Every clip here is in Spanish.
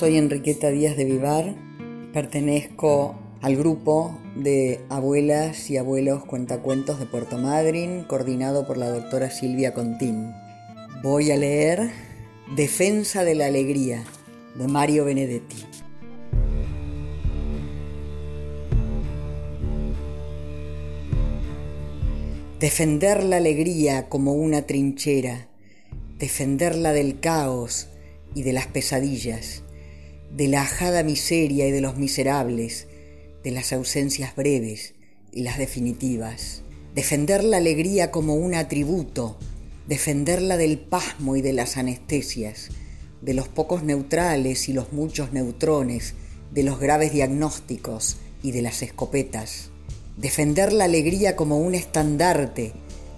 Soy Enriqueta Díaz de Vivar, pertenezco al grupo de abuelas y abuelos cuentacuentos de Puerto Madryn, coordinado por la doctora Silvia Contín. Voy a leer Defensa de la Alegría, de Mario Benedetti. Defender la alegría como una trinchera, defenderla del caos y de las pesadillas de la ajada miseria y de los miserables, de las ausencias breves y las definitivas. Defender la alegría como un atributo, defenderla del pasmo y de las anestesias, de los pocos neutrales y los muchos neutrones, de los graves diagnósticos y de las escopetas. Defender la alegría como un estandarte,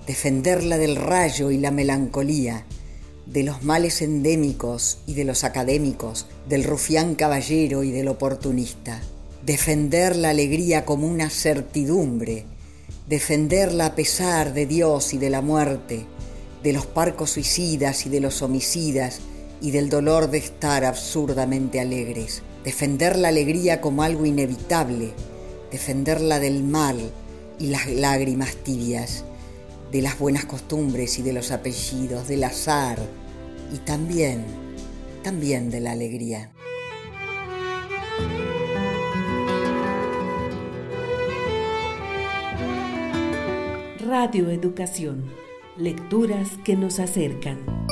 defenderla del rayo y la melancolía, de los males endémicos y de los académicos, del rufián caballero y del oportunista. Defender la alegría como una certidumbre, defenderla a pesar de Dios y de la muerte, de los parcos suicidas y de los homicidas y del dolor de estar absurdamente alegres. Defender la alegría como algo inevitable, defenderla del mal y las lágrimas tibias, de las buenas costumbres y de los apellidos, del azar y también, también de la alegría. Radio Educación, lecturas que nos acercan.